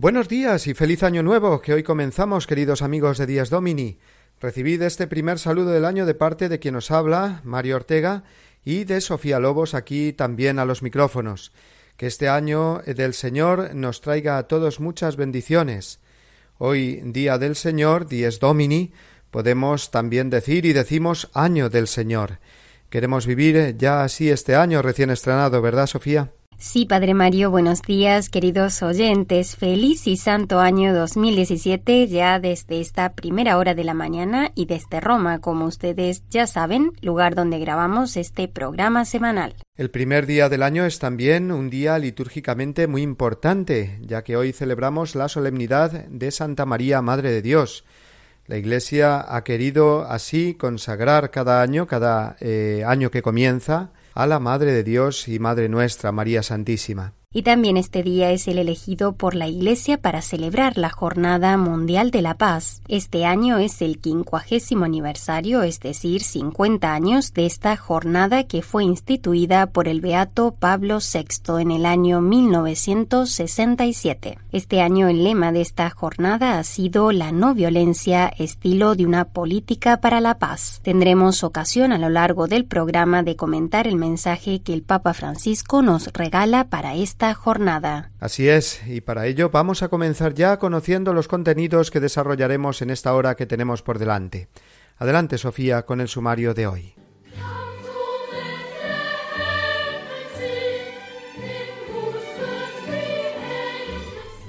Buenos días y feliz año nuevo, que hoy comenzamos, queridos amigos de Días Domini. Recibid este primer saludo del año de parte de quien os habla, Mario Ortega, y de Sofía Lobos aquí también a los micrófonos. Que este año del Señor nos traiga a todos muchas bendiciones. Hoy, día del Señor, Dies Domini, podemos también decir y decimos año del Señor. Queremos vivir ya así este año recién estrenado, ¿verdad, Sofía? Sí, Padre Mario, buenos días, queridos oyentes. Feliz y santo año 2017 ya desde esta primera hora de la mañana y desde Roma, como ustedes ya saben, lugar donde grabamos este programa semanal. El primer día del año es también un día litúrgicamente muy importante, ya que hoy celebramos la solemnidad de Santa María, Madre de Dios. La Iglesia ha querido así consagrar cada año, cada eh, año que comienza, a la Madre de Dios y Madre nuestra, María Santísima. Y también este día es el elegido por la Iglesia para celebrar la Jornada Mundial de la Paz. Este año es el quincuagésimo aniversario, es decir, 50 años de esta jornada que fue instituida por el Beato Pablo VI en el año 1967. Este año el lema de esta jornada ha sido la no violencia, estilo de una política para la paz. Tendremos ocasión a lo largo del programa de comentar el mensaje que el Papa Francisco nos regala para este jornada. Así es, y para ello vamos a comenzar ya conociendo los contenidos que desarrollaremos en esta hora que tenemos por delante. Adelante, Sofía, con el sumario de hoy.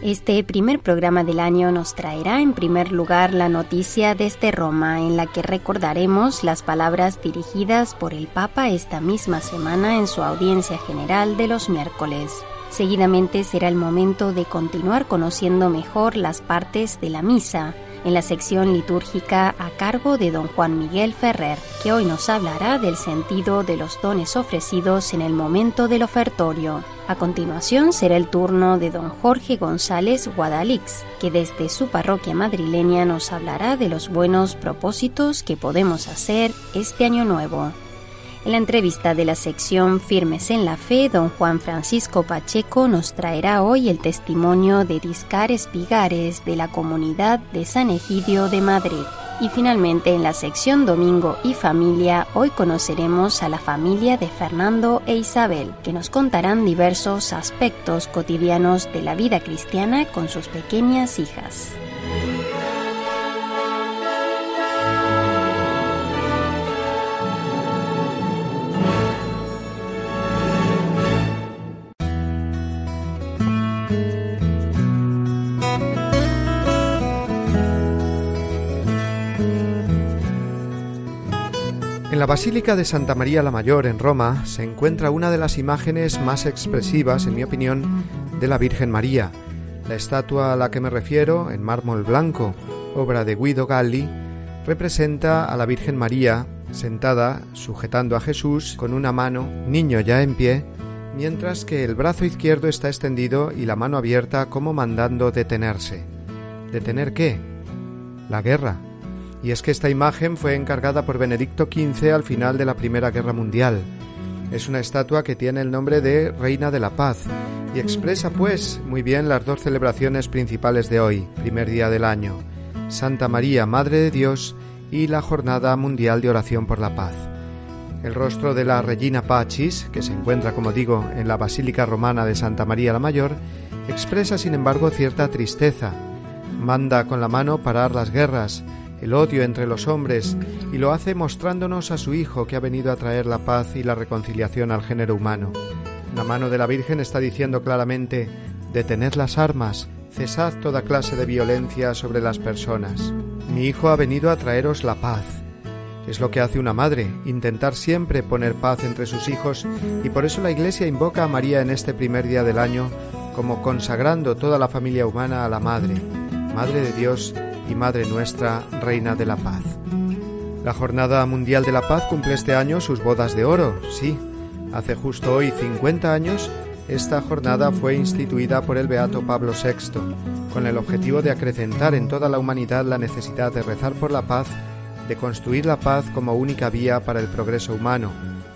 Este primer programa del año nos traerá en primer lugar la noticia desde Roma, en la que recordaremos las palabras dirigidas por el Papa esta misma semana en su audiencia general de los miércoles. Seguidamente será el momento de continuar conociendo mejor las partes de la misa, en la sección litúrgica a cargo de don Juan Miguel Ferrer, que hoy nos hablará del sentido de los dones ofrecidos en el momento del ofertorio. A continuación será el turno de don Jorge González Guadalix, que desde su parroquia madrileña nos hablará de los buenos propósitos que podemos hacer este año nuevo. En la entrevista de la sección Firmes en la Fe, don Juan Francisco Pacheco nos traerá hoy el testimonio de Discares Pigares de la comunidad de San Egidio de Madrid. Y finalmente en la sección Domingo y Familia, hoy conoceremos a la familia de Fernando e Isabel, que nos contarán diversos aspectos cotidianos de la vida cristiana con sus pequeñas hijas. En la Basílica de Santa María la Mayor en Roma se encuentra una de las imágenes más expresivas, en mi opinión, de la Virgen María. La estatua a la que me refiero, en mármol blanco, obra de Guido Galli, representa a la Virgen María sentada, sujetando a Jesús con una mano, niño ya en pie, mientras que el brazo izquierdo está extendido y la mano abierta como mandando detenerse. ¿Detener qué? La guerra, y es que esta imagen fue encargada por Benedicto XV al final de la Primera Guerra Mundial. Es una estatua que tiene el nombre de Reina de la Paz y expresa pues muy bien las dos celebraciones principales de hoy, primer día del año, Santa María, Madre de Dios, y la Jornada Mundial de Oración por la Paz. El rostro de la Regina Pacis, que se encuentra, como digo, en la Basílica Romana de Santa María la Mayor, expresa sin embargo cierta tristeza. Manda con la mano parar las guerras, el odio entre los hombres y lo hace mostrándonos a su Hijo que ha venido a traer la paz y la reconciliación al género humano. La mano de la Virgen está diciendo claramente, detened las armas, cesad toda clase de violencia sobre las personas. Mi Hijo ha venido a traeros la paz. Es lo que hace una madre, intentar siempre poner paz entre sus hijos y por eso la Iglesia invoca a María en este primer día del año como consagrando toda la familia humana a la Madre, Madre de Dios y Madre nuestra, Reina de la Paz. La Jornada Mundial de la Paz cumple este año sus bodas de oro, sí. Hace justo hoy 50 años, esta jornada fue instituida por el Beato Pablo VI, con el objetivo de acrecentar en toda la humanidad la necesidad de rezar por la paz de construir la paz como única vía para el progreso humano,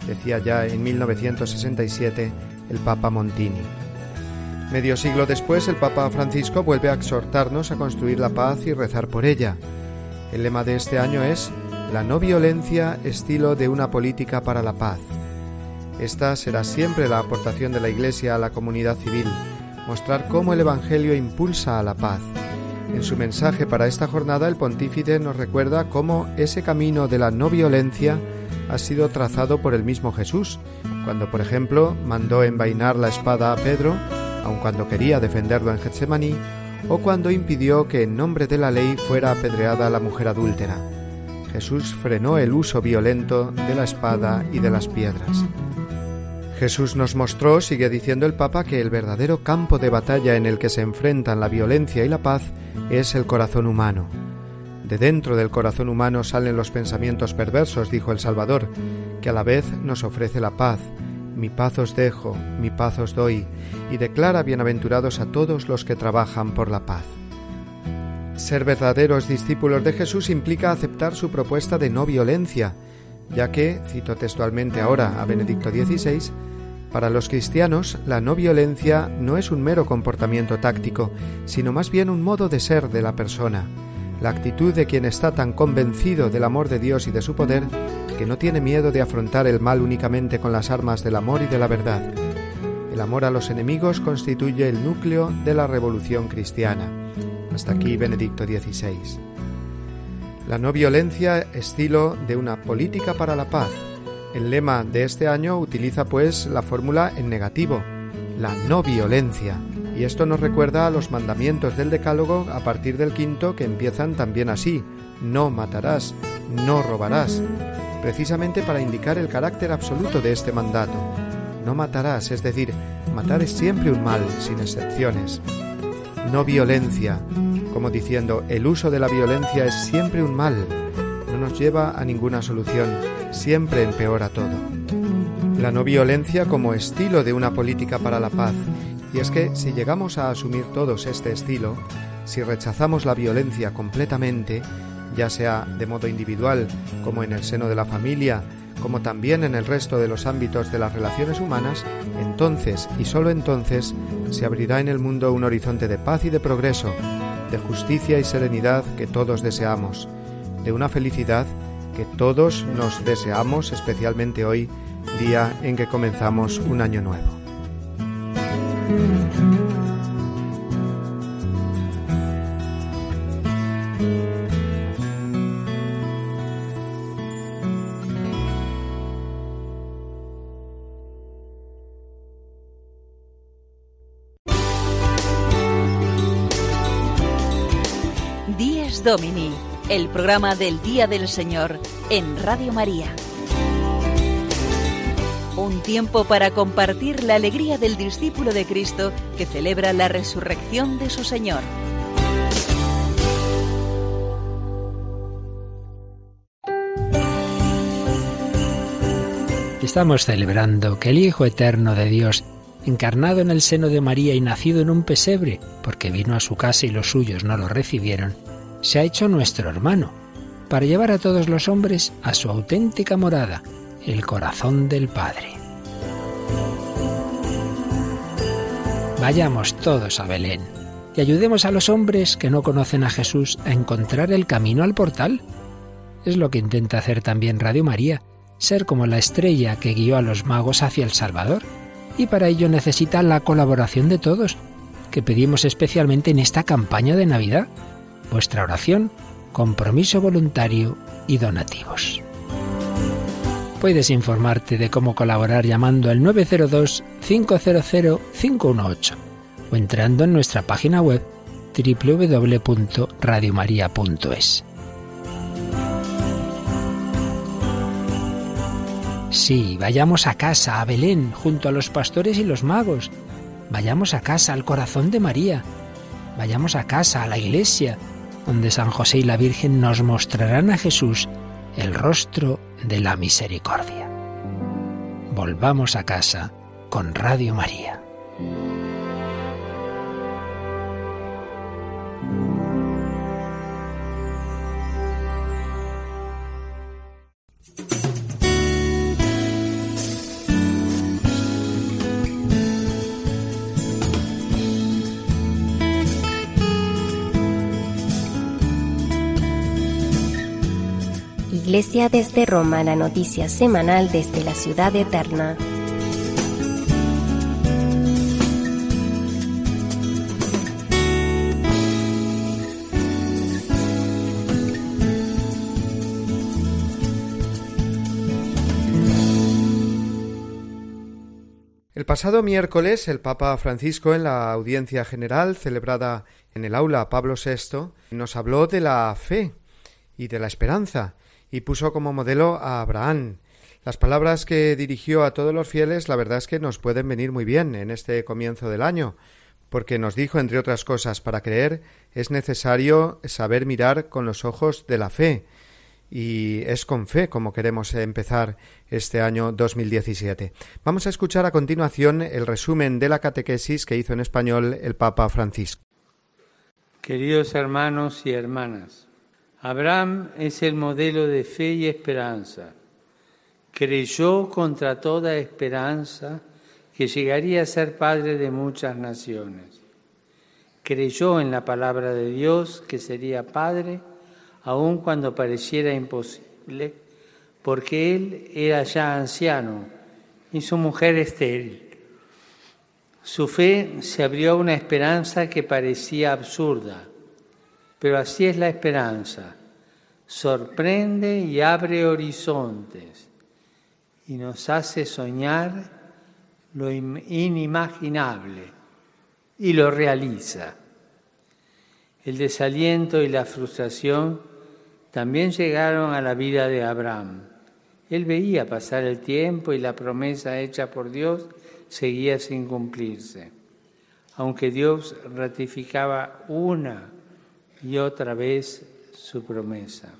decía ya en 1967 el Papa Montini. Medio siglo después, el Papa Francisco vuelve a exhortarnos a construir la paz y rezar por ella. El lema de este año es La no violencia, estilo de una política para la paz. Esta será siempre la aportación de la Iglesia a la comunidad civil, mostrar cómo el Evangelio impulsa a la paz en su mensaje para esta jornada, el pontífice nos recuerda cómo ese camino de la no violencia ha sido trazado por el mismo Jesús, cuando, por ejemplo, mandó envainar la espada a Pedro, aun cuando quería defenderlo en Getsemaní, o cuando impidió que en nombre de la ley fuera apedreada la mujer adúltera. Jesús frenó el uso violento de la espada y de las piedras. Jesús nos mostró, sigue diciendo el Papa, que el verdadero campo de batalla en el que se enfrentan la violencia y la paz es el corazón humano. De dentro del corazón humano salen los pensamientos perversos, dijo el Salvador, que a la vez nos ofrece la paz. Mi paz os dejo, mi paz os doy, y declara bienaventurados a todos los que trabajan por la paz. Ser verdaderos discípulos de Jesús implica aceptar su propuesta de no violencia, ya que, cito textualmente ahora a Benedicto XVI, para los cristianos, la no violencia no es un mero comportamiento táctico, sino más bien un modo de ser de la persona, la actitud de quien está tan convencido del amor de Dios y de su poder que no tiene miedo de afrontar el mal únicamente con las armas del amor y de la verdad. El amor a los enemigos constituye el núcleo de la revolución cristiana. Hasta aquí Benedicto XVI. La no violencia, estilo de una política para la paz, el lema de este año utiliza pues la fórmula en negativo, la no violencia, y esto nos recuerda a los mandamientos del Decálogo a partir del quinto que empiezan también así, no matarás, no robarás, precisamente para indicar el carácter absoluto de este mandato. No matarás, es decir, matar es siempre un mal, sin excepciones. No violencia, como diciendo, el uso de la violencia es siempre un mal, no nos lleva a ninguna solución siempre empeora todo. La no violencia como estilo de una política para la paz. Y es que si llegamos a asumir todos este estilo, si rechazamos la violencia completamente, ya sea de modo individual como en el seno de la familia, como también en el resto de los ámbitos de las relaciones humanas, entonces y sólo entonces se abrirá en el mundo un horizonte de paz y de progreso, de justicia y serenidad que todos deseamos, de una felicidad que todos nos deseamos, especialmente hoy, día en que comenzamos un año nuevo. Días Domini el programa del Día del Señor en Radio María. Un tiempo para compartir la alegría del discípulo de Cristo que celebra la resurrección de su Señor. Estamos celebrando que el Hijo Eterno de Dios, encarnado en el seno de María y nacido en un pesebre, porque vino a su casa y los suyos no lo recibieron, se ha hecho nuestro hermano, para llevar a todos los hombres a su auténtica morada, el corazón del Padre. Vayamos todos a Belén y ayudemos a los hombres que no conocen a Jesús a encontrar el camino al portal. Es lo que intenta hacer también Radio María, ser como la estrella que guió a los magos hacia el Salvador. Y para ello necesita la colaboración de todos, que pedimos especialmente en esta campaña de Navidad vuestra oración, compromiso voluntario y donativos. Puedes informarte de cómo colaborar llamando al 902-500-518 o entrando en nuestra página web www.radiomaria.es. Sí, vayamos a casa, a Belén, junto a los pastores y los magos. Vayamos a casa, al corazón de María. Vayamos a casa, a la iglesia, donde San José y la Virgen nos mostrarán a Jesús el rostro de la misericordia. Volvamos a casa con Radio María. Iglesia desde Roma, la noticia semanal desde la ciudad eterna. El pasado miércoles el Papa Francisco en la audiencia general celebrada en el aula Pablo VI nos habló de la fe y de la esperanza y puso como modelo a Abraham. Las palabras que dirigió a todos los fieles la verdad es que nos pueden venir muy bien en este comienzo del año, porque nos dijo, entre otras cosas, para creer es necesario saber mirar con los ojos de la fe, y es con fe como queremos empezar este año 2017. Vamos a escuchar a continuación el resumen de la catequesis que hizo en español el Papa Francisco. Queridos hermanos y hermanas, Abraham es el modelo de fe y esperanza. Creyó contra toda esperanza que llegaría a ser padre de muchas naciones. Creyó en la palabra de Dios que sería padre aun cuando pareciera imposible, porque él era ya anciano y su mujer estéril. Su fe se abrió a una esperanza que parecía absurda pero así es la esperanza. Sorprende y abre horizontes y nos hace soñar lo inimaginable y lo realiza. El desaliento y la frustración también llegaron a la vida de Abraham. Él veía pasar el tiempo y la promesa hecha por Dios seguía sin cumplirse, aunque Dios ratificaba una y otra vez su promesa.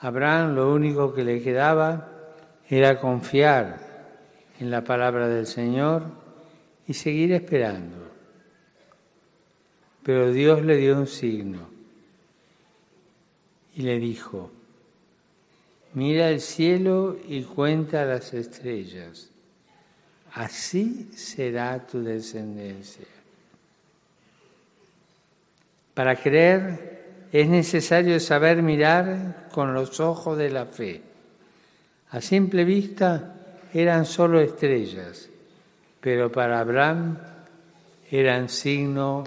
Abraham lo único que le quedaba era confiar en la palabra del Señor y seguir esperando. Pero Dios le dio un signo y le dijo, mira el cielo y cuenta las estrellas, así será tu descendencia. Para creer es necesario saber mirar con los ojos de la fe. A simple vista eran solo estrellas, pero para Abraham eran signo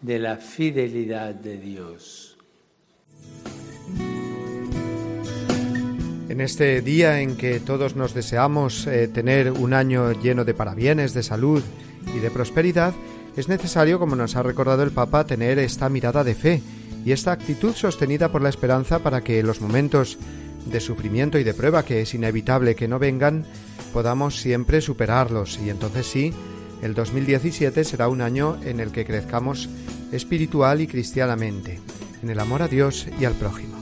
de la fidelidad de Dios. En este día en que todos nos deseamos eh, tener un año lleno de parabienes, de salud y de prosperidad, es necesario, como nos ha recordado el Papa, tener esta mirada de fe y esta actitud sostenida por la esperanza para que los momentos de sufrimiento y de prueba que es inevitable que no vengan, podamos siempre superarlos y entonces sí, el 2017 será un año en el que crezcamos espiritual y cristianamente, en el amor a Dios y al prójimo.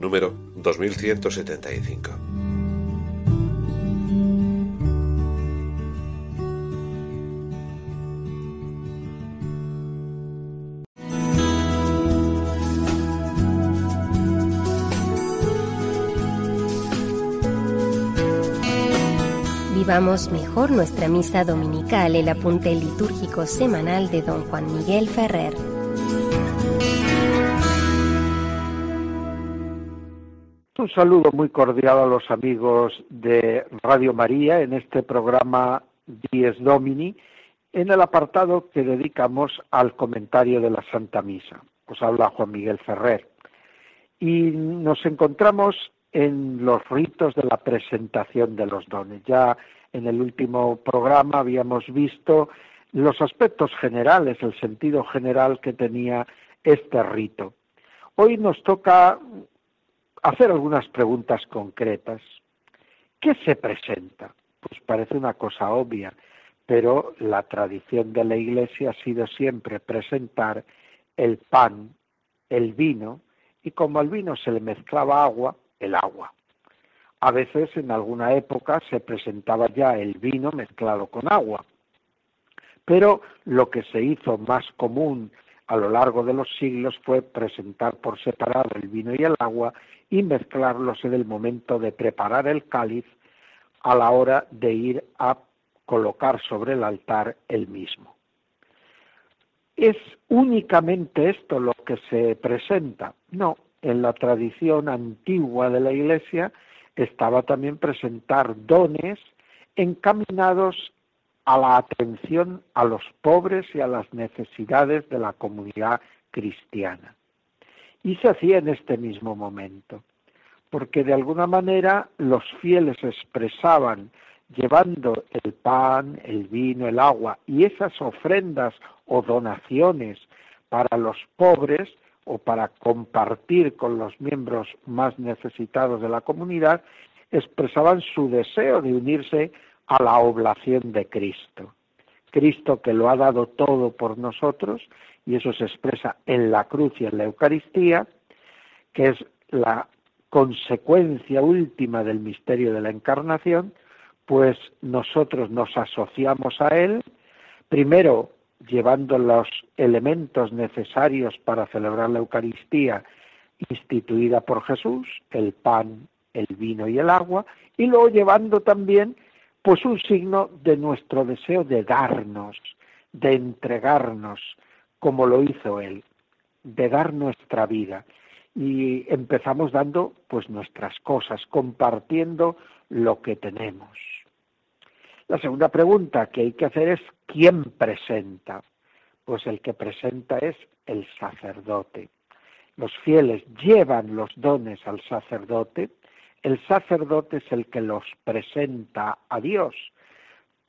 número 2175. vivamos mejor nuestra misa dominical, el apunte litúrgico semanal de don Juan Miguel Ferrer. Un saludo muy cordial a los amigos de Radio María en este programa Dies Domini, en el apartado que dedicamos al comentario de la Santa Misa. Os habla Juan Miguel Ferrer. Y nos encontramos en los ritos de la presentación de los dones. Ya en el último programa habíamos visto los aspectos generales, el sentido general que tenía este rito. Hoy nos toca hacer algunas preguntas concretas. ¿Qué se presenta? Pues parece una cosa obvia, pero la tradición de la Iglesia ha sido siempre presentar el pan, el vino, y como al vino se le mezclaba agua, el agua. A veces en alguna época se presentaba ya el vino mezclado con agua. Pero lo que se hizo más común a lo largo de los siglos fue presentar por separado el vino y el agua y mezclarlos en el momento de preparar el cáliz a la hora de ir a colocar sobre el altar el mismo. ¿Es únicamente esto lo que se presenta? No, en la tradición antigua de la Iglesia estaba también presentar dones encaminados a la atención a los pobres y a las necesidades de la comunidad cristiana. Y se hacía en este mismo momento, porque de alguna manera los fieles expresaban llevando el pan, el vino, el agua y esas ofrendas o donaciones para los pobres o para compartir con los miembros más necesitados de la comunidad, expresaban su deseo de unirse a la oblación de Cristo. Cristo que lo ha dado todo por nosotros, y eso se expresa en la cruz y en la Eucaristía, que es la consecuencia última del misterio de la encarnación, pues nosotros nos asociamos a Él, primero llevando los elementos necesarios para celebrar la Eucaristía instituida por Jesús, el pan, el vino y el agua, y luego llevando también pues un signo de nuestro deseo de darnos, de entregarnos, como lo hizo él, de dar nuestra vida. Y empezamos dando pues nuestras cosas, compartiendo lo que tenemos. La segunda pregunta que hay que hacer es ¿quién presenta? Pues el que presenta es el sacerdote. Los fieles llevan los dones al sacerdote el sacerdote es el que los presenta a Dios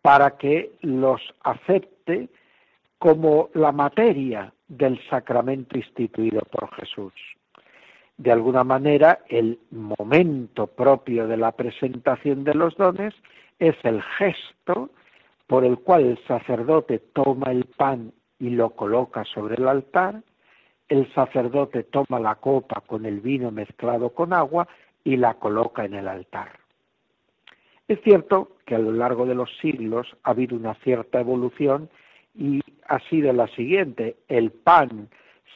para que los acepte como la materia del sacramento instituido por Jesús. De alguna manera, el momento propio de la presentación de los dones es el gesto por el cual el sacerdote toma el pan y lo coloca sobre el altar, el sacerdote toma la copa con el vino mezclado con agua y la coloca en el altar. Es cierto que a lo largo de los siglos ha habido una cierta evolución y ha sido la siguiente. El pan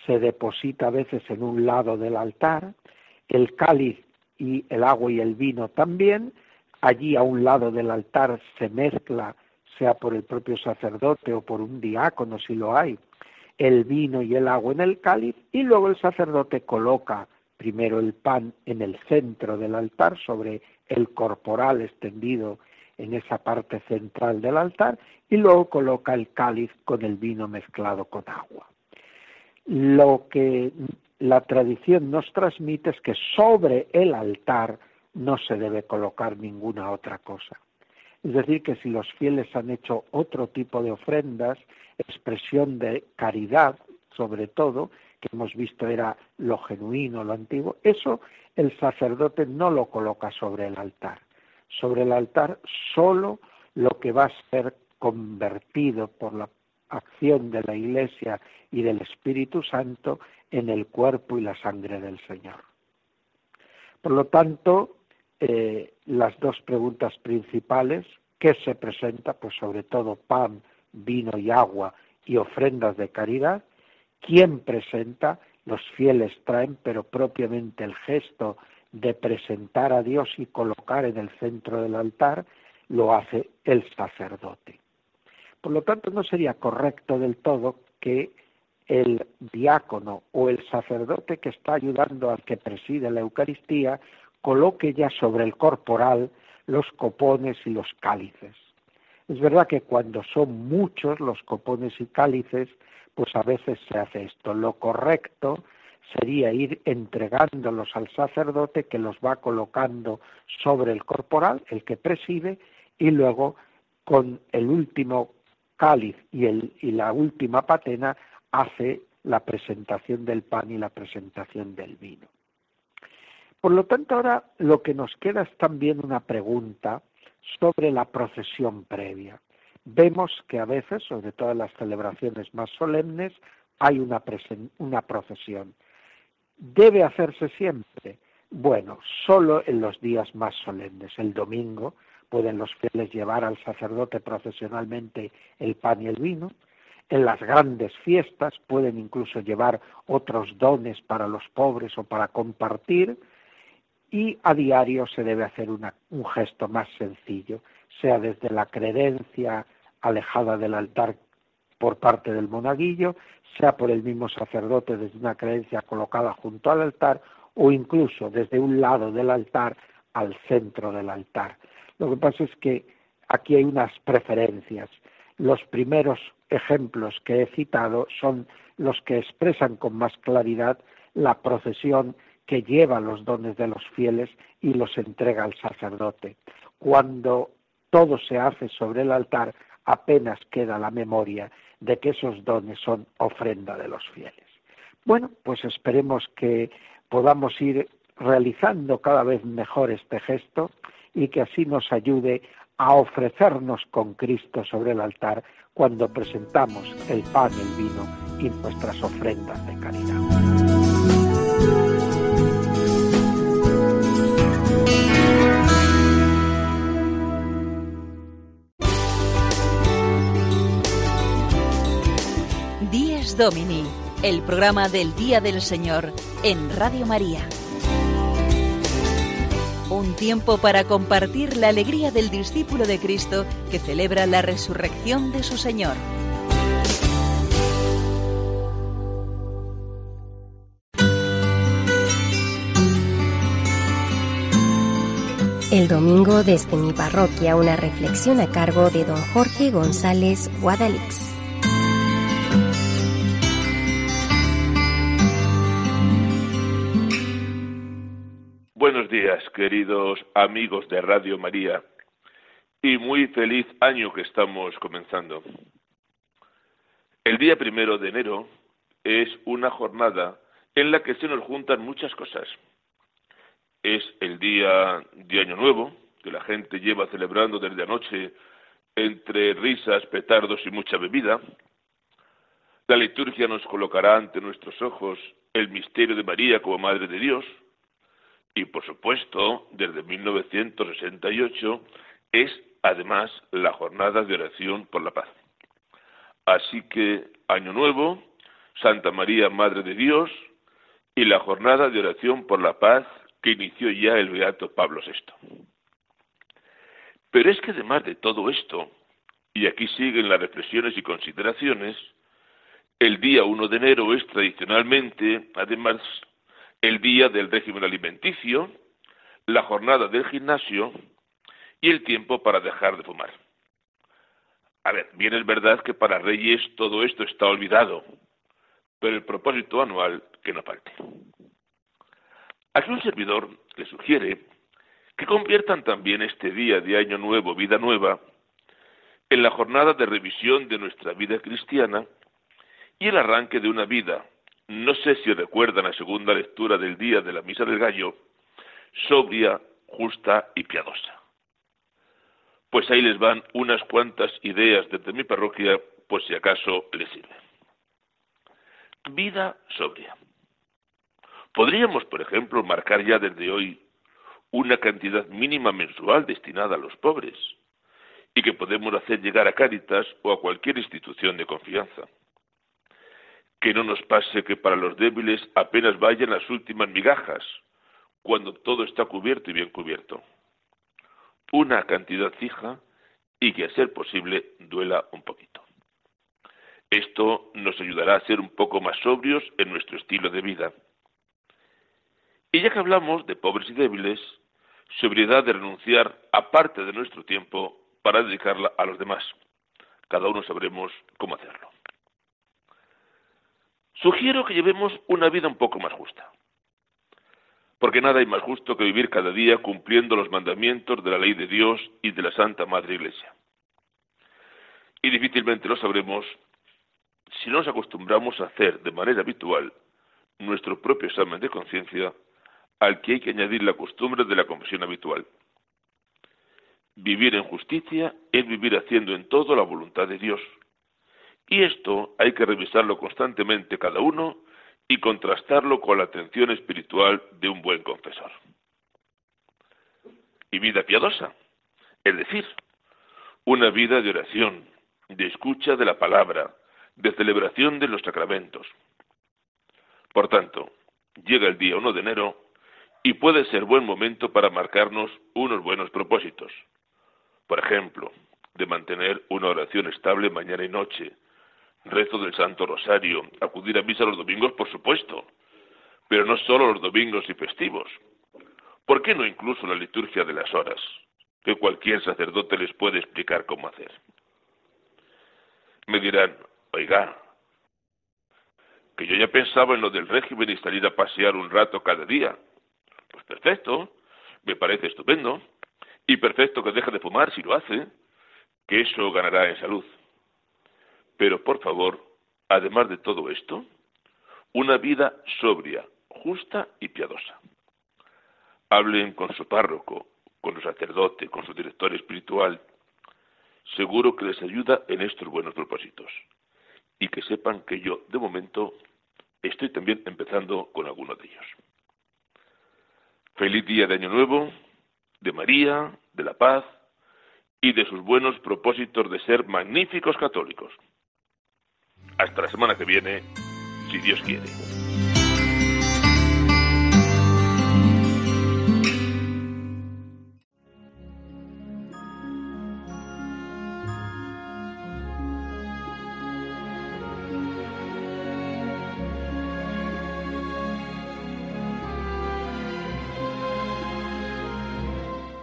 se deposita a veces en un lado del altar, el cáliz y el agua y el vino también, allí a un lado del altar se mezcla, sea por el propio sacerdote o por un diácono si lo hay, el vino y el agua en el cáliz y luego el sacerdote coloca primero el pan en el centro del altar, sobre el corporal extendido en esa parte central del altar, y luego coloca el cáliz con el vino mezclado con agua. Lo que la tradición nos transmite es que sobre el altar no se debe colocar ninguna otra cosa. Es decir, que si los fieles han hecho otro tipo de ofrendas, expresión de caridad sobre todo, que hemos visto era lo genuino, lo antiguo, eso el sacerdote no lo coloca sobre el altar. Sobre el altar solo lo que va a ser convertido por la acción de la Iglesia y del Espíritu Santo en el cuerpo y la sangre del Señor. Por lo tanto, eh, las dos preguntas principales, ¿qué se presenta? Pues sobre todo pan, vino y agua y ofrendas de caridad, quién presenta, los fieles traen, pero propiamente el gesto de presentar a Dios y colocar en el centro del altar lo hace el sacerdote. Por lo tanto, no sería correcto del todo que el diácono o el sacerdote que está ayudando al que preside la Eucaristía coloque ya sobre el corporal los copones y los cálices. Es verdad que cuando son muchos los copones y cálices, pues a veces se hace esto. Lo correcto sería ir entregándolos al sacerdote que los va colocando sobre el corporal, el que preside, y luego con el último cáliz y, la última patena hace la presentación del pan y la presentación del vino. Por lo tanto, ahora lo que nos queda es también una pregunta sobre la procesión previa. Vemos que a veces, sobre todo en las celebraciones más solemnes, hay una, una procesión. ¿Debe hacerse siempre? Bueno, solo en los días más solemnes. El domingo pueden los fieles llevar al sacerdote procesionalmente el pan y el vino. En las grandes fiestas pueden incluso llevar otros dones para los pobres o para compartir. Y a diario se debe hacer un gesto más sencillo, sea desde la credencia alejada del altar por parte del monaguillo, sea por el mismo sacerdote desde una creencia colocada junto al altar o incluso desde un lado del altar al centro del altar. Lo que pasa es que aquí hay unas preferencias. Los primeros ejemplos que he citado son los que expresan con más claridad la procesión que lleva los dones de los fieles y los entrega al sacerdote. Cuando todo se hace sobre el altar, apenas queda la memoria de que esos dones son ofrenda de los fieles. Bueno, pues esperemos que podamos ir realizando cada vez mejor este gesto y que así nos ayude a ofrecernos con Cristo sobre el altar cuando presentamos el pan, el vino y nuestras ofrendas de caridad. Domini, el programa del Día del Señor en Radio María. Un tiempo para compartir la alegría del discípulo de Cristo que celebra la resurrección de su Señor. El domingo desde mi parroquia, una reflexión a cargo de don Jorge González Guadalix. Buenos días, queridos amigos de Radio María, y muy feliz año que estamos comenzando. El día primero de enero es una jornada en la que se nos juntan muchas cosas. Es el día de Año Nuevo, que la gente lleva celebrando desde anoche entre risas, petardos y mucha bebida. La liturgia nos colocará ante nuestros ojos el misterio de María como Madre de Dios, y por supuesto, desde 1968 es además la jornada de oración por la paz. Así que Año Nuevo, Santa María Madre de Dios y la jornada de oración por la paz que inició ya el Beato Pablo VI. Pero es que además de todo esto, y aquí siguen las reflexiones y consideraciones, el día 1 de enero es tradicionalmente, además el día del régimen alimenticio, la jornada del gimnasio y el tiempo para dejar de fumar. A ver, bien es verdad que para Reyes todo esto está olvidado, pero el propósito anual que no falte. Aquí un servidor le sugiere que conviertan también este día de Año Nuevo, Vida Nueva, en la jornada de revisión de nuestra vida cristiana y el arranque de una vida no sé si recuerdan la segunda lectura del día de la Misa del Gallo, sobria, justa y piadosa. Pues ahí les van unas cuantas ideas desde mi parroquia, por si acaso les sirve. Vida sobria. Podríamos, por ejemplo, marcar ya desde hoy una cantidad mínima mensual destinada a los pobres y que podemos hacer llegar a Cáritas o a cualquier institución de confianza que no nos pase que para los débiles apenas vayan las últimas migajas, cuando todo está cubierto y bien cubierto. una cantidad fija y que a ser posible duela un poquito. Esto nos ayudará a ser un poco más sobrios en nuestro estilo de vida. Y ya que hablamos de pobres y débiles, sobriedad de renunciar a parte de nuestro tiempo para dedicarla a los demás. Cada uno sabremos cómo hacerlo. Sugiero que llevemos una vida un poco más justa. Porque nada hay más justo que vivir cada día cumpliendo los mandamientos de la ley de Dios y de la Santa Madre Iglesia. Y difícilmente lo sabremos si no nos acostumbramos a hacer de manera habitual nuestro propio examen de conciencia al que hay que añadir la costumbre de la confesión habitual. Vivir en justicia es vivir haciendo en todo la voluntad de Dios. Y esto hay que revisarlo constantemente cada uno y contrastarlo con la atención espiritual de un buen confesor. Y vida piadosa, es decir, una vida de oración, de escucha de la palabra, de celebración de los sacramentos. Por tanto, llega el día 1 de enero y puede ser buen momento para marcarnos unos buenos propósitos. Por ejemplo, de mantener una oración estable mañana y noche, rezo del Santo Rosario, acudir a misa los domingos, por supuesto, pero no solo los domingos y festivos. ¿Por qué no incluso la liturgia de las horas, que cualquier sacerdote les puede explicar cómo hacer? Me dirán, Oiga, que yo ya pensaba en lo del régimen y salir a pasear un rato cada día. Pues perfecto, me parece estupendo. Y perfecto que deje de fumar si lo hace, que eso ganará en salud. Pero por favor, además de todo esto, una vida sobria, justa y piadosa. Hablen con su párroco, con su sacerdote, con su director espiritual. Seguro que les ayuda en estos buenos propósitos y que sepan que yo, de momento, estoy también empezando con algunos de ellos. Feliz día de Año Nuevo, de María, de la paz y de sus buenos propósitos de ser magníficos católicos. Hasta la semana que viene, si Dios quiere.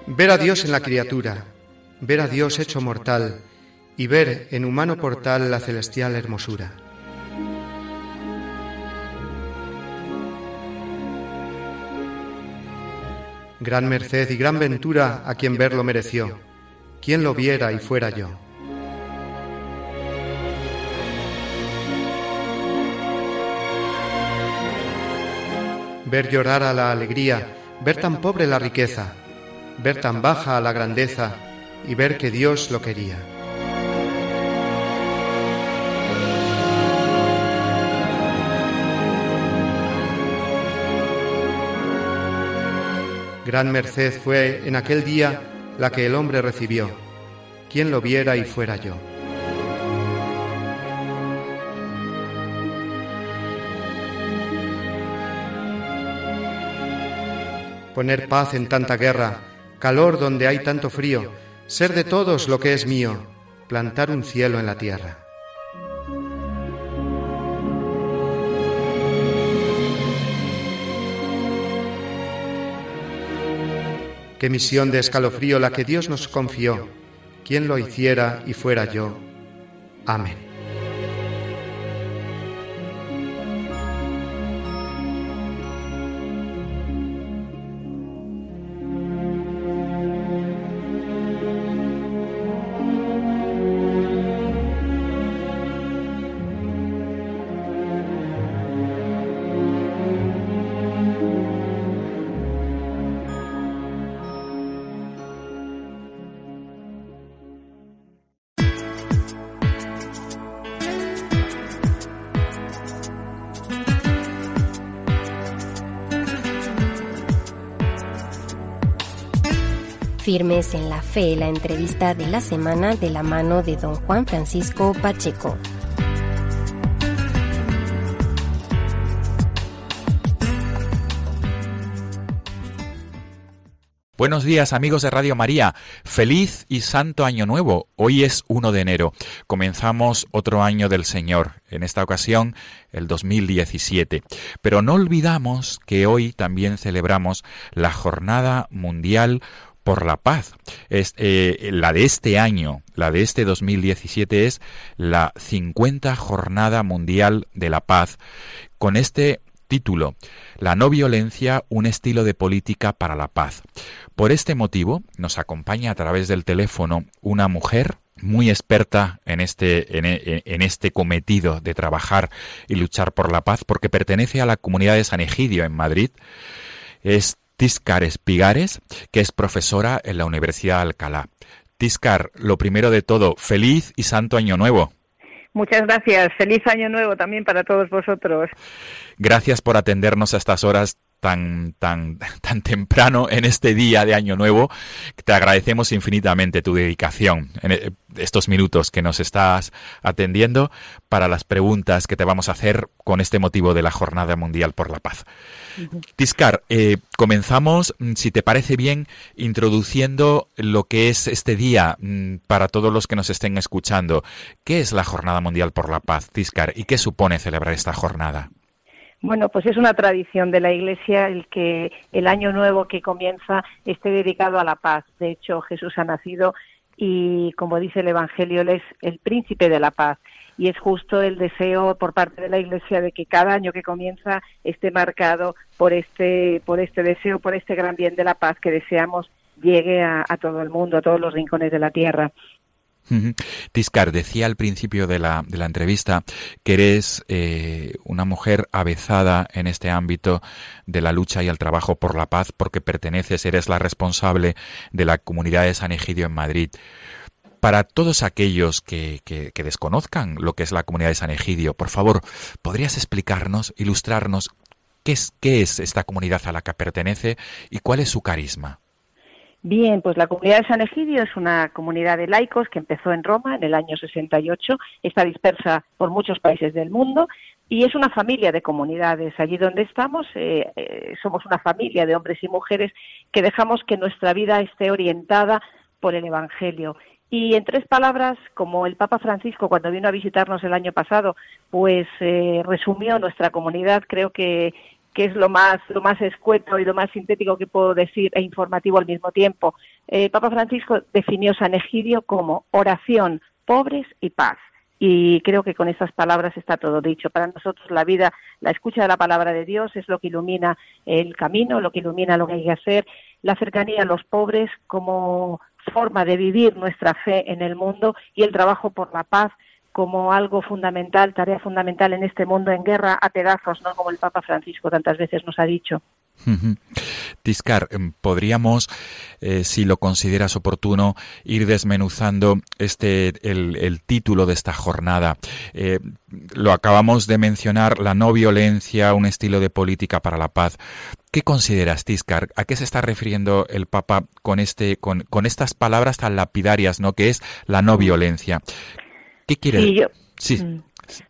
Ver a Dios en la criatura, ver a Dios hecho mortal y ver en humano portal la celestial hermosura. Gran merced y gran ventura a quien verlo mereció, quien lo viera y fuera yo. Ver llorar a la alegría, ver tan pobre la riqueza, ver tan baja a la grandeza y ver que Dios lo quería. Gran merced fue en aquel día la que el hombre recibió, quien lo viera y fuera yo. Poner paz en tanta guerra, calor donde hay tanto frío, ser de todos lo que es mío, plantar un cielo en la tierra. Qué misión de escalofrío la que Dios nos confió, quien lo hiciera y fuera yo. Amén. Firmes en la Fe, la entrevista de la semana de la mano de don Juan Francisco Pacheco. Buenos días amigos de Radio María. Feliz y santo año nuevo. Hoy es 1 de enero. Comenzamos otro año del Señor. En esta ocasión el 2017. Pero no olvidamos que hoy también celebramos la Jornada Mundial por la Paz. Es, eh, la de este año, la de este 2017 es la 50 Jornada Mundial de la Paz. Con este título, La no violencia, un estilo de política para la paz. Por este motivo, nos acompaña a través del teléfono una mujer muy experta en este, en, este cometido de trabajar y luchar por la paz, porque pertenece a la comunidad de San Egidio en Madrid. Es Tiscar Espigares, que es profesora en la Universidad de Alcalá. Tiscar, lo primero de todo, feliz y santo año nuevo. Muchas gracias. Feliz año nuevo también para todos vosotros. Gracias por atendernos a estas horas tan, tan, tan temprano en este día de Año Nuevo. Te agradecemos infinitamente tu dedicación en e, estos minutos que nos estás atendiendo para las preguntas que te vamos a hacer con este motivo de la Jornada Mundial por la Paz. Tiscar, eh, comenzamos, mm, si te parece bien, introduciendo lo que es este día mm, para todos los que nos estén escuchando. ¿Qué es la Jornada Mundial por la Paz, Tiscar, y qué supone celebrar esta jornada? Bueno, pues es una tradición de la Iglesia el que el año nuevo que comienza esté dedicado a la paz. De hecho, Jesús ha nacido y, como dice el Evangelio, Él es el príncipe de la paz. Y es justo el deseo por parte de la Iglesia de que cada año que comienza esté marcado por este, por este deseo, por este gran bien de la paz que deseamos llegue a, a todo el mundo, a todos los rincones de la tierra. Tiscar, decía al principio de la, entrevista que eres eh, una mujer avezada en este ámbito de la lucha y el trabajo por la paz porque perteneces, eres la responsable de la comunidad de San Egidio en Madrid. Para todos aquellos que, que, que desconozcan lo que es la comunidad de San Egidio, por favor, ¿podrías explicarnos, ilustrarnos qué es, qué es esta comunidad a la que pertenece y cuál es su carisma? Bien, pues la comunidad de San Egidio es una comunidad de laicos que empezó en Roma en el año 68, está dispersa por muchos países del mundo y es una familia de comunidades. Allí donde estamos eh, eh, somos una familia de hombres y mujeres que dejamos que nuestra vida esté orientada por el Evangelio. Y en tres palabras, como el Papa Francisco cuando vino a visitarnos el año pasado, pues eh, resumió nuestra comunidad, creo que que es lo más, lo más escueto y lo más sintético que puedo decir e informativo al mismo tiempo. Eh, Papa Francisco definió San Egidio como oración, pobres y paz. Y creo que con estas palabras está todo dicho. Para nosotros la vida, la escucha de la palabra de Dios es lo que ilumina el camino, lo que ilumina lo que hay que hacer, la cercanía a los pobres como forma de vivir nuestra fe en el mundo y el trabajo por la paz como algo fundamental, tarea fundamental en este mundo en guerra a pedazos, ¿no? Como el Papa Francisco tantas veces nos ha dicho. Tiscar, em, podríamos, eh, si lo consideras oportuno, ir desmenuzando este el, título de esta jornada. Eh, lo acabamos de mencionar, la no violencia, un estilo de política para la paz. ¿Qué consideras, Tiscar? ¿A qué se está refiriendo el Papa con este, con, con estas palabras tan lapidarias, ¿no? Que es la no violencia. ¿Qué quiere Sí, mm.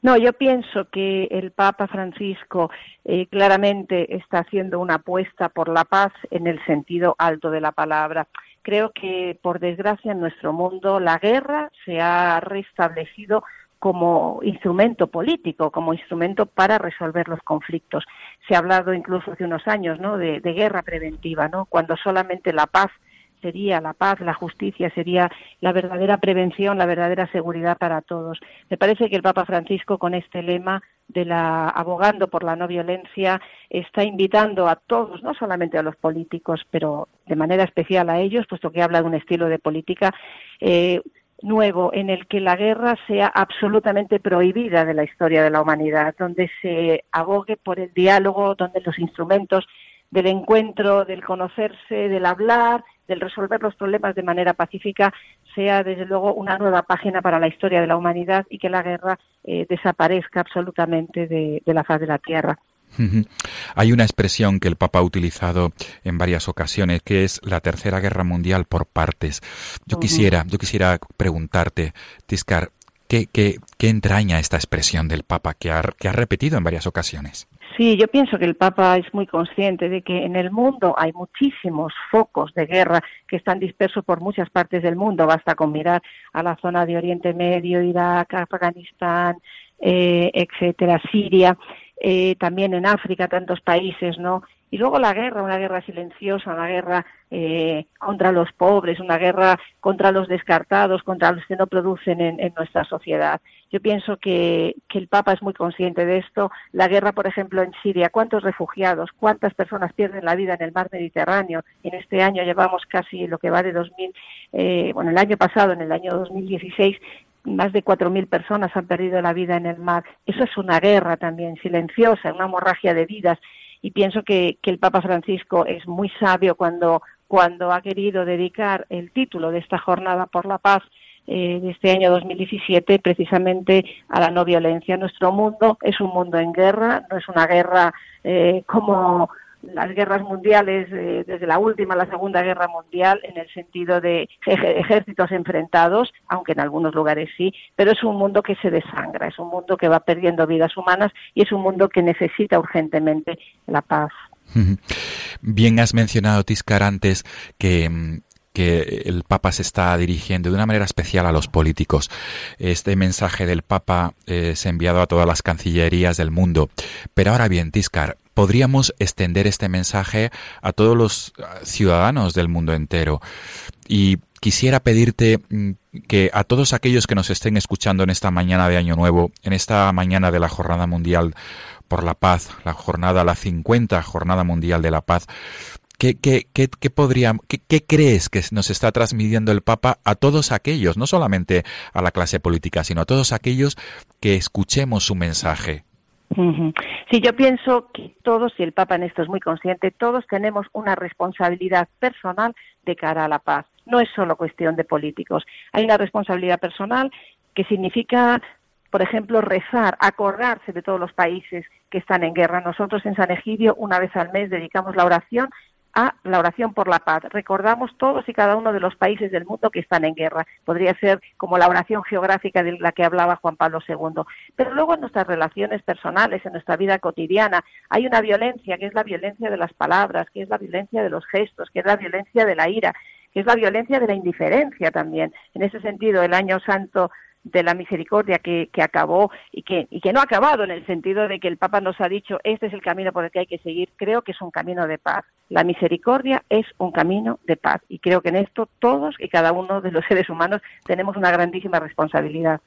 No, yo pienso que el Papa Francisco eh, claramente está haciendo una apuesta por la paz en el sentido alto de la palabra. Creo que, por desgracia, en nuestro mundo la guerra se ha restablecido como instrumento político, como instrumento para resolver los conflictos. Se ha hablado incluso hace unos años ¿no? de, de guerra preventiva, ¿no? cuando solamente la paz sería la paz, la justicia, sería la verdadera prevención, la verdadera seguridad para todos. Me parece que el Papa Francisco con este lema de la abogando por la no violencia está invitando a todos, no solamente a los políticos, pero de manera especial a ellos, puesto que habla de un estilo de política eh, nuevo en el que la guerra sea absolutamente prohibida de la historia de la humanidad, donde se abogue por el diálogo, donde los instrumentos del encuentro, del conocerse, del hablar, del resolver los problemas de manera pacífica, sea desde luego una nueva página para la historia de la humanidad y que la guerra eh, desaparezca absolutamente de, la faz de la tierra. Hay una expresión que el Papa ha utilizado en varias ocasiones, que es la tercera guerra mundial por partes. Yo quisiera, yo quisiera preguntarte, Tiscar, ¿qué, qué, qué entraña esta expresión del Papa que ha, que ha repetido en varias ocasiones? Sí, yo pienso que el Papa es muy consciente de que en el mundo hay muchísimos focos de guerra que están dispersos por muchas partes del mundo. Basta con mirar a la zona de Oriente Medio, Irak, Afganistán, eh, etcétera, Siria, eh, también en África, tantos países, ¿no? Y luego la guerra, una guerra silenciosa, una guerra eh, contra los pobres, una guerra contra los descartados, contra los que no producen en, nuestra sociedad. Yo pienso que, el Papa es muy consciente de esto. La guerra, por ejemplo, en Siria, ¿cuántos refugiados, cuántas personas pierden la vida en el mar Mediterráneo? En este año llevamos casi lo que va de 2000, eh, bueno, el año pasado, en el año 2016, más de 4.000 personas han perdido la vida en el mar. Eso es una guerra también silenciosa, una hemorragia de vidas y pienso que, el Papa Francisco es muy sabio cuando, cuando ha querido dedicar el título de esta jornada por la paz eh, de este año 2017 precisamente a la no violencia. Nuestro mundo es un mundo en guerra, no es una guerra eh, como las guerras mundiales, eh, desde la última a la Segunda Guerra Mundial, en el sentido de ejércitos enfrentados, aunque en algunos lugares sí, pero es un mundo que se desangra, es un mundo que va perdiendo vidas humanas y es un mundo que necesita urgentemente la paz. Bien has mencionado, Tiscar, antes que mm, que el Papa se está dirigiendo de una manera especial a los políticos. Este mensaje del Papa eh, se ha enviado a todas las cancillerías del mundo. Pero ahora bien, Tiscar, podríamos extender este mensaje a todos los ciudadanos del mundo entero. Y quisiera pedirte mm, que a todos aquellos que nos estén escuchando en esta mañana de Año Nuevo, en esta mañana de la Jornada Mundial por la Paz, la jornada, la 50 Jornada Mundial de la Paz, ¿Qué, qué, qué, qué, qué, crees que nos está transmitiendo el Papa a todos aquellos, no solamente a la clase política, sino a todos aquellos que escuchemos su mensaje? Sí, yo pienso que todos, y el Papa en esto es muy consciente, todos tenemos una responsabilidad personal de cara a la paz. No es solo cuestión de políticos. Hay una responsabilidad personal que significa por ejemplo, rezar, acordarse de todos los países que están en guerra. Nosotros en San Egidio, una vez al mes, dedicamos la oración a la oración por la paz. Recordamos todos y cada uno de los países del mundo que están en guerra. Podría ser como la oración geográfica de la que hablaba Juan Pablo II. Pero luego en nuestras relaciones personales, en nuestra vida cotidiana, hay una violencia que es la violencia de las palabras, que es la violencia de los gestos, que es la violencia de la ira, que es la violencia de la indiferencia también. En ese sentido, el año santo de la misericordia que, acabó y que, y que no ha acabado en el sentido de que el Papa nos ha dicho este es el camino por el que hay que seguir, creo que es un camino de paz. La misericordia es un camino de paz y creo que en esto todos y cada uno de los seres humanos tenemos una grandísima responsabilidad.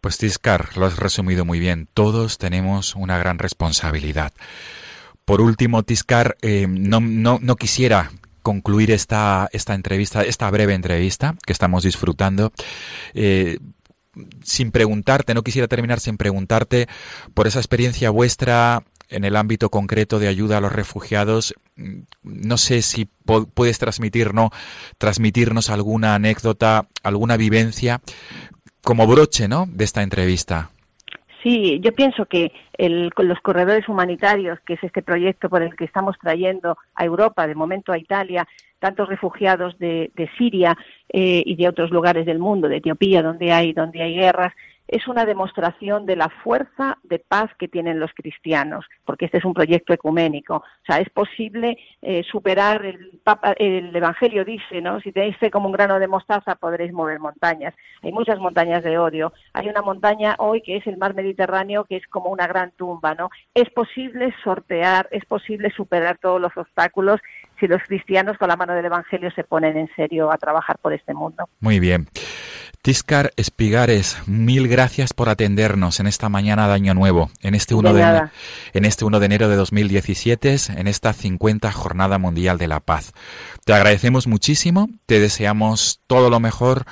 Pues Tiscar, lo has resumido muy bien. Todos tenemos una gran responsabilidad. Por último, Tiscar, eh, no, no, no quisiera concluir esta, esta entrevista, esta breve entrevista que estamos disfrutando, eh, sin preguntarte, no quisiera terminar sin preguntarte por esa experiencia vuestra en el ámbito concreto de ayuda a los refugiados. No sé si puedes transmitirnos, transmitirnos alguna anécdota, alguna vivencia como broche, ¿no? De esta entrevista. Sí, yo pienso que el, los corredores humanitarios, que es este proyecto por el que estamos trayendo a Europa, de momento a Italia, tantos refugiados de, Siria eh, y de otros lugares del mundo, de Etiopía, donde hay, donde hay guerras, es una demostración de la fuerza de paz que tienen los cristianos, porque este es un proyecto ecuménico. O sea, es posible eh, superar, el, Papa, el Evangelio dice, ¿no? Si tenéis fe como un grano de mostaza, podréis mover montañas. Hay muchas montañas de odio. Hay una montaña hoy que es el mar Mediterráneo, que es como una gran tumba, ¿no? Es posible sortear, es posible superar todos los obstáculos si los cristianos con la mano del Evangelio se ponen en serio a trabajar por este mundo. Muy bien. Tiscar Espigares, mil gracias por atendernos en esta mañana de Año Nuevo, en este 1 de, en este 1 de enero de 2017, en esta 50 Jornada Mundial de la Paz. Te agradecemos muchísimo, te deseamos todo lo mejor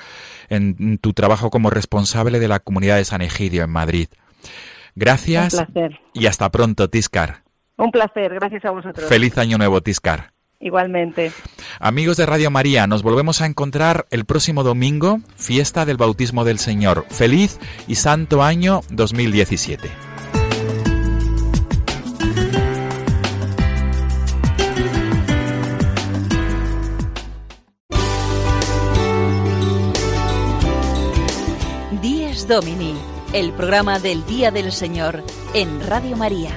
en tu trabajo como responsable de la comunidad de San Egidio en Madrid. Gracias y hasta pronto, Tiscar. Un placer, gracias a vosotros. Feliz Año Nuevo, Tiscar. Igualmente. Amigos de Radio María, nos volvemos a encontrar el próximo domingo, fiesta del bautismo del Señor. Feliz y santo año 2017. Díez Domini, el programa del Día del Señor en Radio María.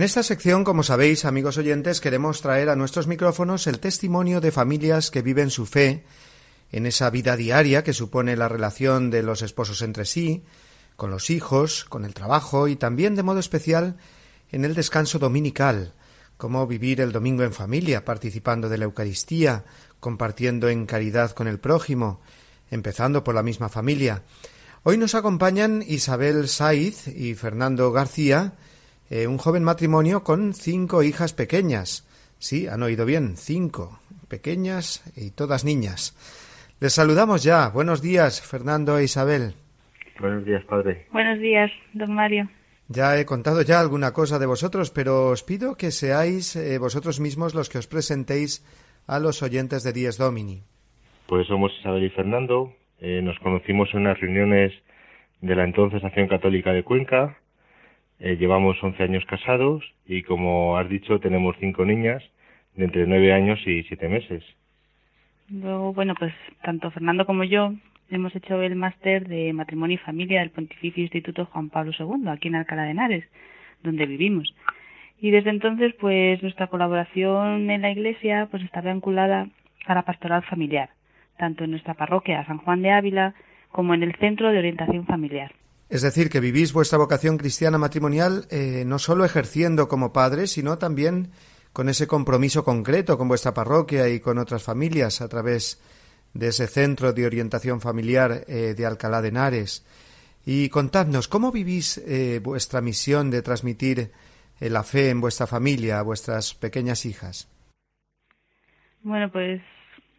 En esta sección, como sabéis, amigos oyentes, queremos traer a nuestros micrófonos el testimonio de familias que viven su fe en esa vida diaria que supone la relación de los esposos entre sí, con los hijos, con el trabajo y también de modo especial en el descanso dominical, cómo vivir el domingo en familia, participando de la Eucaristía, compartiendo en caridad con el prójimo, empezando por la misma familia. Hoy nos acompañan Isabel Saiz y Fernando García, eh, un joven matrimonio con cinco hijas pequeñas. Sí, han oído bien, cinco, pequeñas y todas niñas. Les saludamos ya. Buenos días, Fernando e Isabel. Buenos días, padre. Buenos días, don Mario. Ya he contado ya alguna cosa de vosotros, pero os pido que seáis eh, vosotros mismos los que os presentéis a los oyentes de Dies Domini. Pues somos Isabel y Fernando. Eh, nos conocimos en unas reuniones de la entonces Acción Católica de Cuenca eh, llevamos 11 años casados y, como has dicho, tenemos cinco niñas de entre 9 años y 7 meses. Luego, bueno, pues tanto Fernando como yo hemos hecho el máster de matrimonio y familia del Pontificio Instituto Juan Pablo II, aquí en Alcalá de Henares, donde vivimos. Y desde entonces, pues nuestra colaboración en la Iglesia pues está vinculada a la pastoral familiar, tanto en nuestra parroquia San Juan de Ávila como en el Centro de Orientación Familiar. Es decir, que vivís vuestra vocación cristiana matrimonial eh, no solo ejerciendo como padres, sino también con ese compromiso concreto con vuestra parroquia y con otras familias a través de ese centro de orientación familiar eh, de Alcalá de Henares. Y contadnos, ¿cómo vivís eh, vuestra misión de transmitir la fe en vuestra familia a vuestras pequeñas hijas? Bueno, pues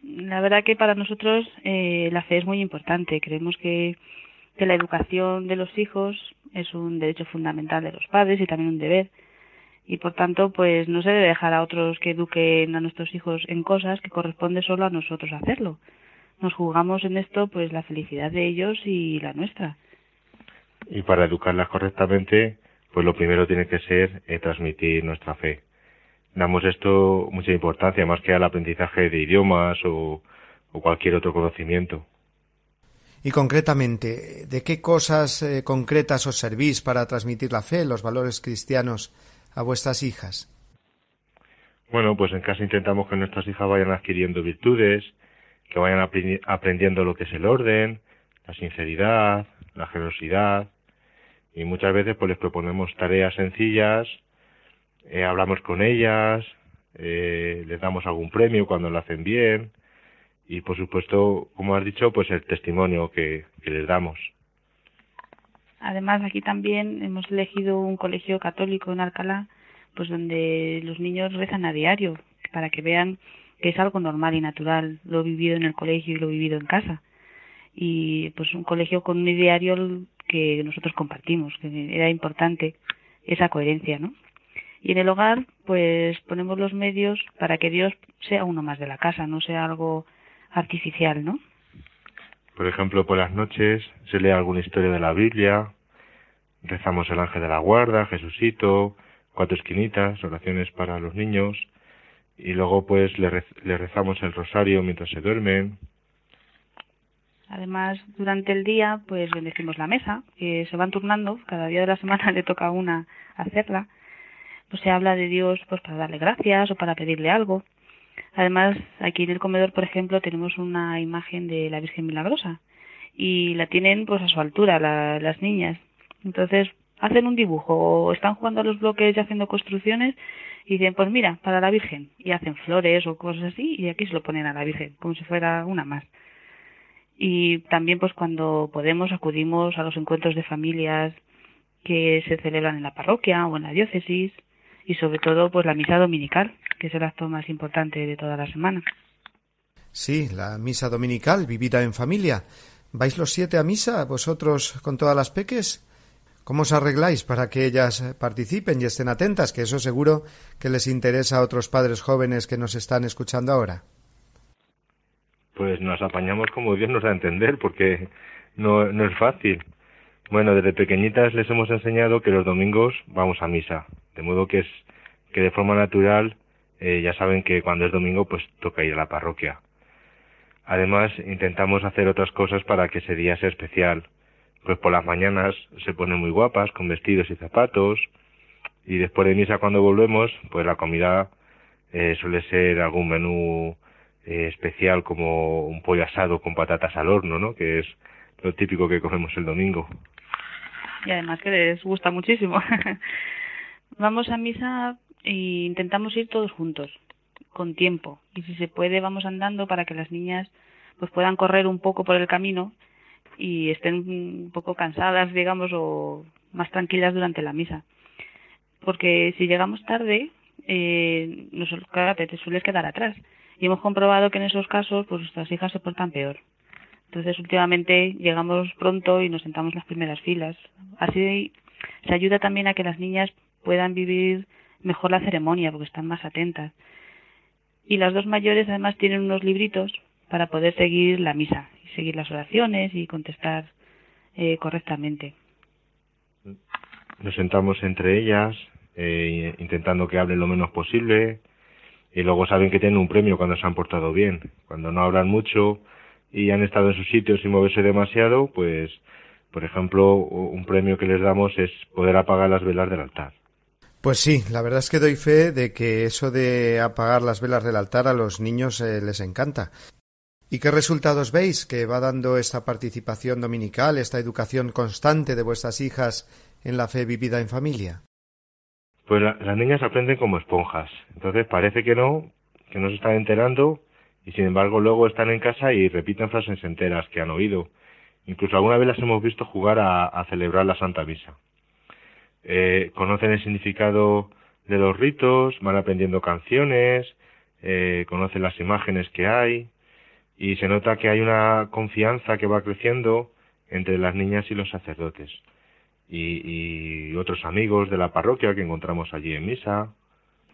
la verdad que para nosotros la fe es muy importante. Creemos que que la educación de los hijos es un derecho fundamental de los padres y también un deber y por tanto pues no se debe dejar a otros que eduquen a nuestros hijos en cosas que corresponde solo a nosotros hacerlo. Nos jugamos en esto pues la felicidad de ellos y la nuestra. Y para educarlas correctamente pues lo primero tiene que ser eh, transmitir nuestra fe. Damos esto mucha importancia más que al aprendizaje de idiomas o cualquier otro conocimiento. Y concretamente, ¿de qué cosas eh, concretas os servís para transmitir la fe, los valores cristianos a vuestras hijas? Bueno, pues en casa intentamos que nuestras hijas vayan adquiriendo virtudes, que vayan aprendiendo lo que es el orden, la sinceridad, la generosidad, y muchas veces pues les proponemos tareas sencillas, eh, hablamos con ellas, eh, les damos algún premio cuando lo hacen bien, y por supuesto, como has dicho, pues el testimonio que, les damos. Además, aquí también hemos elegido un colegio católico en Alcalá, pues donde los niños rezan a diario, para que vean que es algo normal y natural. Lo vivido en el colegio y lo vivido en casa. Y pues un colegio con un diario que nosotros compartimos, que era importante esa coherencia, ¿no? Y en el hogar, pues ponemos los medios para que Dios sea uno más de la casa, no sea algo artificial, ¿no? Por ejemplo, por las noches se lee alguna historia de la Biblia, rezamos el ángel de la guarda, Jesucito, cuatro esquinitas, oraciones para los niños, y luego pues le, rezamos el rosario mientras se duermen. Además, durante el día, pues bendecimos la mesa, que se van turnando, cada día de la semana le toca a una hacerla. Pues se habla de Dios pues para darle gracias o para pedirle algo. Además, aquí en el comedor, por ejemplo, tenemos una imagen de la Virgen Milagrosa y la tienen pues a su altura las niñas. Entonces, hacen un dibujo o están jugando a los bloques y haciendo construcciones y dicen, pues mira, para la Virgen. Y hacen flores o cosas así y aquí se lo ponen a la Virgen, como si fuera una más. Y también pues cuando podemos acudimos a los encuentros de familias que se celebran en la parroquia o en la diócesis y sobre todo pues la misa dominical, que es el acto más importante de toda la semana. Sí, la misa dominical vivida en familia. ¿Vais los siete a misa, vosotros con todas las peques? ¿Cómo os arregláis para que ellas participen y estén atentas? Que eso seguro que les interesa a otros padres jóvenes que nos están escuchando ahora. Pues nos apañamos como Dios nos da a entender, porque no, no es fácil. Bueno, desde pequeñitas les hemos enseñado que los domingos vamos a misa, de modo que es que de forma natural eh, ya saben que cuando es domingo pues toca ir a la parroquia. Además intentamos hacer otras cosas para que ese día sea especial. Pues por las mañanas se ponen muy guapas con vestidos y zapatos y después de misa cuando volvemos pues la comida eh, suele ser algún menú eh, especial como un pollo asado con patatas al horno, ¿no? Que es lo típico que comemos el domingo. Y además que les gusta muchísimo. Vamos a misa y intentamos ir todos juntos, con tiempo. Y si se puede, vamos andando para que las niñas pues puedan correr un poco por el camino y estén un poco cansadas, digamos, o más tranquilas durante la misa. Porque si llegamos tarde, eh, nos, te sueles quedar atrás. Y hemos comprobado que en esos casos, pues nuestras hijas se portan peor. Entonces, últimamente llegamos pronto y nos sentamos en las primeras filas. Así se ayuda también a que las niñas puedan vivir mejor la ceremonia porque están más atentas. Y las dos mayores además tienen unos libritos para poder seguir la misa y seguir las oraciones y contestar eh, correctamente. Nos sentamos entre ellas, eh, intentando que hablen lo menos posible, y luego saben que tienen un premio cuando se han portado bien. Cuando no hablan mucho y han estado en sus sitios sin moverse demasiado, pues, por ejemplo, un premio que les damos es poder apagar las velas del altar. Pues sí, la verdad es que doy fe de que eso de apagar las velas del altar a los niños eh, les encanta. ¿Y qué resultados veis que va dando esta participación dominical, esta educación constante de vuestras hijas en la fe vivida en familia? Pues las niñas aprenden como esponjas. Entonces parece que no, que no se están enterando y sin embargo luego están en casa y repiten frases enteras que han oído. Incluso alguna vez las hemos visto jugar a celebrar la Santa Misa eh, conocen el significado de los ritos, van aprendiendo canciones, eh, conocen las imágenes que hay y se nota que hay una confianza que va creciendo entre las niñas y los sacerdotes y, y otros amigos de la parroquia que encontramos allí en misa.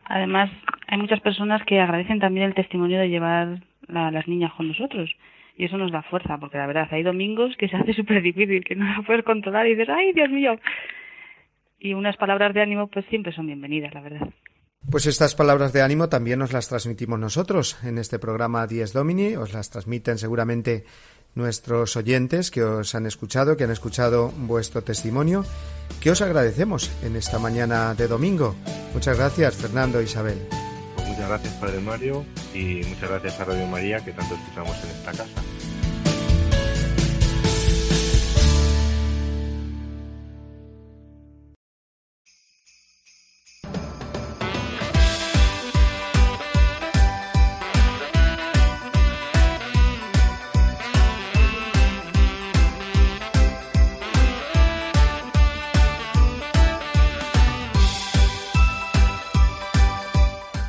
Además, hay muchas personas que agradecen también el testimonio de llevar a las niñas con nosotros. Y eso nos da fuerza, porque la verdad, hay domingos que se hace súper difícil, que no lo puedes controlar y dices, ¡ay, Dios mío! Y unas palabras de ánimo pues siempre son bienvenidas, la verdad. Pues estas palabras de ánimo también nos las transmitimos nosotros en este programa Dies Domini, os las transmiten seguramente nuestros oyentes que os han escuchado, que han escuchado vuestro testimonio, que os agradecemos en esta mañana de domingo. Muchas gracias, Fernando e Isabel. Muchas gracias, Padre Mario, y muchas gracias a Radio María, que tanto escuchamos en esta casa.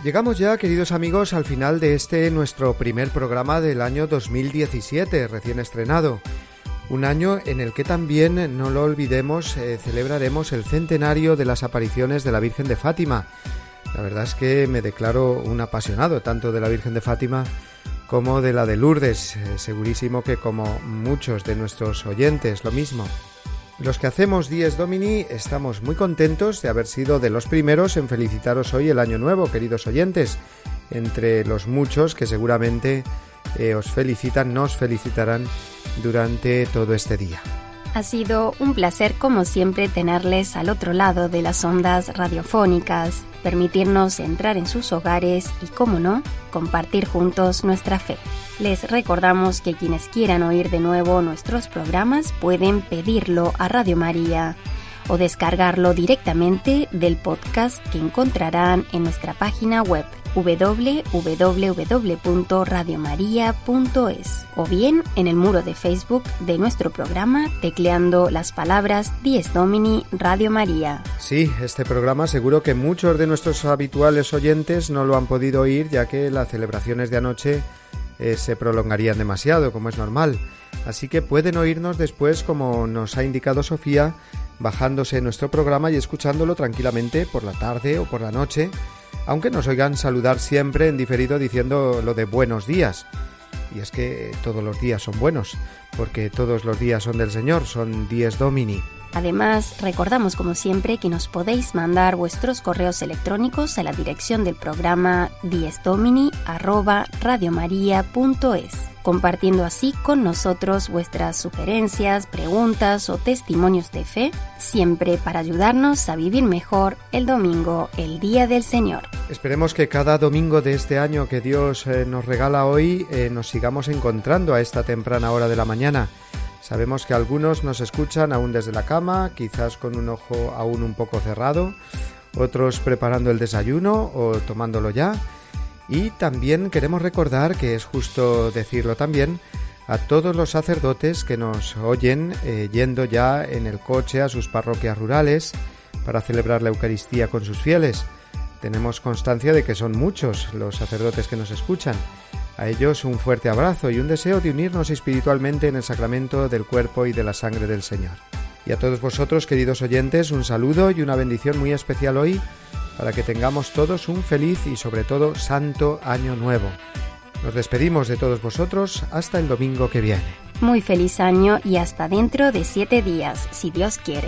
Llegamos ya, queridos amigos, al final de este nuestro primer programa del año 2017, recién estrenado. Un año en el que también, no lo olvidemos, eh, celebraremos el centenario de las apariciones de la Virgen de Fátima. La verdad es que me declaro un apasionado tanto de la Virgen de Fátima como de la de Lourdes. Eh, segurísimo que como muchos de nuestros oyentes, lo mismo. Los que hacemos Dies Domini estamos muy contentos de haber sido de los primeros en felicitaros hoy el año nuevo, queridos oyentes, entre los muchos que seguramente eh, os felicitan, nos felicitarán durante todo este día. Ha sido un placer como siempre tenerles al otro lado de las ondas radiofónicas, permitirnos entrar en sus hogares y, como no, compartir juntos nuestra fe. Les recordamos que quienes quieran oír de nuevo nuestros programas pueden pedirlo a Radio María o descargarlo directamente del podcast que encontrarán en nuestra página web www.radiomaria.es o bien en el muro de Facebook de nuestro programa tecleando las palabras Dies Domini Radio María. Sí, este programa seguro que muchos de nuestros habituales oyentes no lo han podido oír ya que las celebraciones de anoche eh, se prolongarían demasiado, como es normal. Así que pueden oírnos después, como nos ha indicado Sofía, bajándose nuestro programa y escuchándolo tranquilamente por la tarde o por la noche, aunque nos oigan saludar siempre en diferido diciendo lo de buenos días. Y es que todos los días son buenos, porque todos los días son del Señor, son dies domini. Además, recordamos como siempre que nos podéis mandar vuestros correos electrónicos a la dirección del programa diesdomini@radiomaria.es, compartiendo así con nosotros vuestras sugerencias, preguntas o testimonios de fe, siempre para ayudarnos a vivir mejor el domingo, el día del Señor. Esperemos que cada domingo de este año que Dios eh, nos regala hoy eh, nos sigamos encontrando a esta temprana hora de la mañana Sabemos que algunos nos escuchan aún desde la cama, quizás con un ojo aún un poco cerrado, otros preparando el desayuno o tomándolo ya. Y también queremos recordar, que es justo decirlo también, a todos los sacerdotes que nos oyen eh, yendo ya en el coche a sus parroquias rurales para celebrar la Eucaristía con sus fieles. Tenemos constancia de que son muchos los sacerdotes que nos escuchan a ellos un fuerte abrazo y un deseo de unirnos espiritualmente en el sacramento del cuerpo y de la sangre del Señor. Y a todos vosotros, queridos oyentes, un saludo y una bendición muy especial hoy para que tengamos todos un feliz y sobre todo santo año nuevo. Nos despedimos de todos vosotros hasta el domingo que viene. Muy feliz año y hasta dentro de siete días, si Dios quiere.